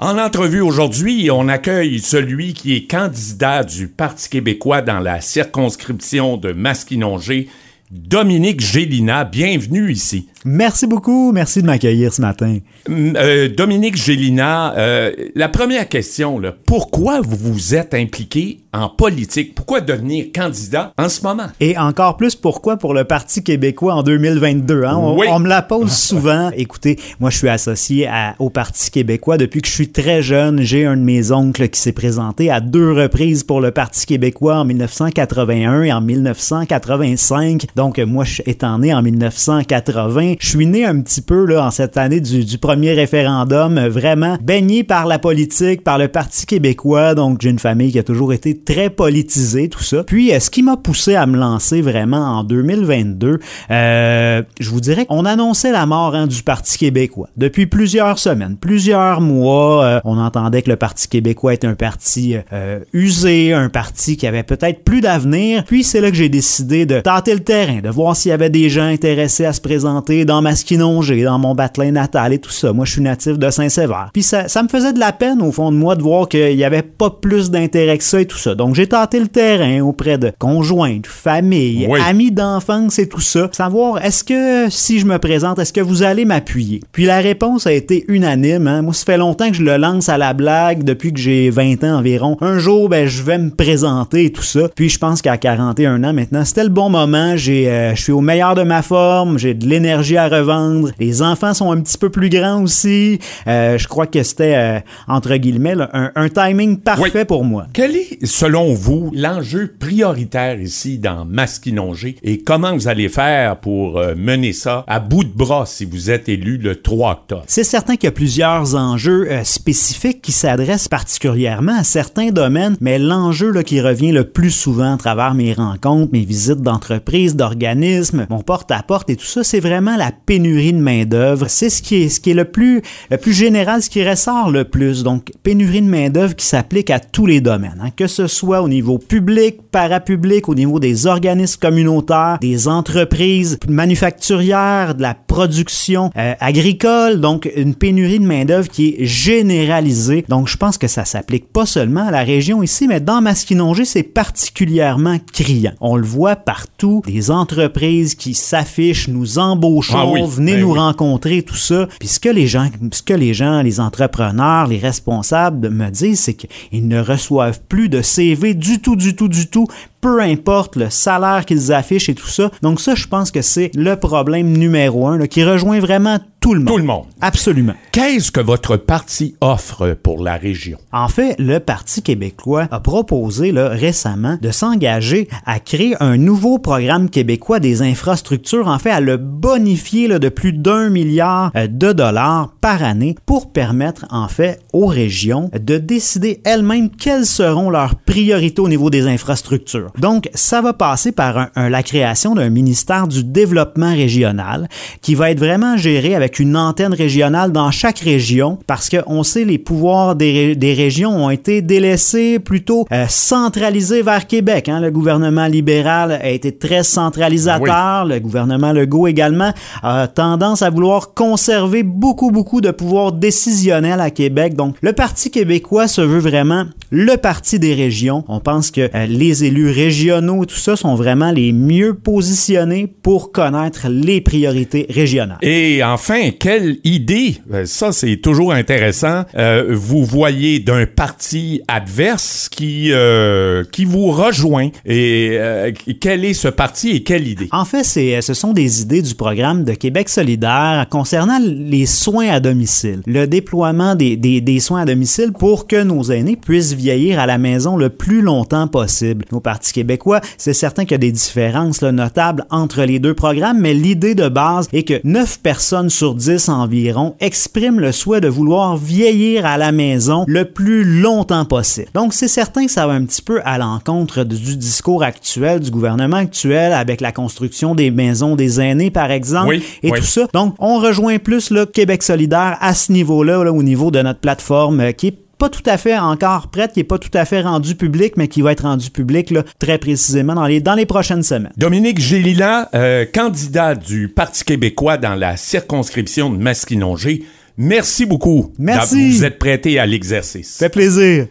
En entrevue aujourd'hui, on accueille celui qui est candidat du Parti québécois dans la circonscription de Masquinongé, Dominique Gélina. Bienvenue ici. Merci beaucoup. Merci de m'accueillir ce matin. Euh, Dominique Gélina, euh, la première question, là, pourquoi vous vous êtes impliqué en politique? Pourquoi devenir candidat en ce moment? Et encore plus, pourquoi pour le Parti québécois en 2022? Hein? On, Oui. on me la pose souvent. Écoutez, moi, je suis associé à- au Parti québécois depuis que je suis très jeune. J'ai un de mes oncles qui s'est présenté à deux reprises pour le Parti québécois en 1981 et en 1985. Donc, euh, moi, étant né en 1980, je suis né un petit peu là, en cette année du, premier référendum, vraiment baigné par la politique, par le Parti québécois. Donc, j'ai une famille qui a toujours été très politisée, tout ça. Puis, euh, ce qui m'a poussé à me lancer vraiment en 2022, euh, je vous dirais qu'on annonçait la mort hein, du Parti québécois. Depuis plusieurs semaines, plusieurs mois, euh, on entendait que le Parti québécois était un parti usé, un parti qui avait peut-être plus d'avenir. Puis, c'est là que j'ai décidé de tenter le terrain, de voir s'il y avait des gens intéressés à se présenter dans Masquinongé, dans mon batelin natal et tout ça. Moi, je suis natif de Saint-Sévère. Puis ça, ça me faisait de la peine au fond de moi de voir qu'il y avait pas plus d'intérêt que ça et tout ça. Donc, j'ai tenté le terrain auprès de conjointes, familles, Oui. amis d'enfance et tout ça. Savoir, est-ce que si je me présente, est-ce que vous allez m'appuyer? Puis la réponse a été unanime. Hein? Moi, ça fait longtemps que je le lance à la blague depuis que j'ai 20 ans environ. Un jour, ben, je vais me présenter et tout ça. Puis je pense qu'à 41 ans maintenant, c'était le bon moment. J'ai, euh, je suis au meilleur de ma forme. J'ai de l'énergie à revendre. Les enfants sont un petit peu plus grands aussi. Euh, je crois que c'était, euh, entre guillemets, là, un, un timing parfait Oui. pour moi. Quel est, selon vous, l'enjeu prioritaire ici dans Masquinongé? Et comment vous allez faire pour mener ça à bout de bras si vous êtes élu le 3 octobre? C'est certain qu'il y a plusieurs enjeux spécifiques qui s'adressent particulièrement à certains domaines, mais l'enjeu là, qui revient le plus souvent à travers mes rencontres, mes visites d'entreprises, d'organismes, mon porte-à-porte et tout ça, c'est vraiment la pénurie de main-d'œuvre. C'est ce qui est ce qui est le plus le plus général, ce qui ressort le plus. Donc pénurie de main-d'œuvre qui s'applique à tous les domaines, hein, que ce soit au niveau public, parapublic, au niveau des organismes communautaires, des entreprises manufacturières, de la production euh, agricole, donc une pénurie de main-d'œuvre qui est généralisée. Donc je pense que ça s'applique pas seulement à la région ici, mais dans Masquinongé, c'est particulièrement criant. On le voit partout, des entreprises qui s'affichent, nous embauchons, Ah oui, venez ben nous oui. rencontrer, tout ça. Puis ce que les gens, ce que les gens, les entrepreneurs, les responsables me disent, c'est qu'ils ne reçoivent plus de CV du tout, du tout, du tout, peu importe le salaire qu'ils affichent et tout ça. Donc ça, je pense que c'est le problème numéro un qui rejoint vraiment tout le monde. Tout le monde. Absolument. Qu'est-ce que votre parti offre pour la région? En fait, le Parti québécois a proposé là, récemment de s'engager à créer un nouveau programme québécois des infrastructures, en fait à le bonifier là, de plus d'un milliard euh, de dollars par année pour permettre en fait aux régions de décider elles-mêmes quelles seront leurs priorités au niveau des infrastructures. Donc, ça va passer par un- un- la création d'un ministère du développement régional qui va être vraiment géré avec une antenne régionale dans chaque région parce qu'on sait les pouvoirs des, ré- des régions ont été délaissés plutôt euh, centralisés vers Québec. hein. Le gouvernement libéral a été très centralisateur. Le gouvernement Legault également a tendance à vouloir conserver beaucoup, beaucoup de pouvoir décisionnel à Québec. Donc, le Parti québécois se veut vraiment le parti des régions. On pense que euh, les élus régionaux tout ça sont vraiment les mieux positionnés pour connaître les priorités régionales. Et enfin, quelle idée, euh, ça c'est toujours intéressant, euh, vous voyez d'un parti adverse qui, euh, qui vous rejoint. Et quel est ce parti et quelle idée? En fait, c'est, ce sont des idées du programme de Québec solidaire concernant les soins à domicile, le déploiement des, des, des soins à domicile pour que nos aînés puissent vieillir à la maison le plus longtemps possible. Au Parti québécois, c'est certain qu'il y a des différences là, notables entre les deux programmes, mais l'idée de base est que 9 personnes sur 10 environ expriment le souhait de vouloir vieillir à la maison le plus longtemps possible. Donc, c'est certain que ça va un petit peu à l'encontre du discours actuel, du gouvernement actuel, avec la construction des maisons des aînés, par exemple, Oui, et oui. tout ça. Donc, on rejoint plus le Québec solidaire à ce niveau-là, là, au niveau de notre plateforme, euh, qui est pas tout à fait encore prête, qui est pas tout à fait rendue public, mais qui va être rendue public là, très précisément dans les, dans les prochaines semaines. Dominique Gélina, euh, candidat du Parti québécois dans la circonscription de Masquinongé, Merci beaucoup. Merci. Vous êtes prêté à l'exercice. Fait plaisir.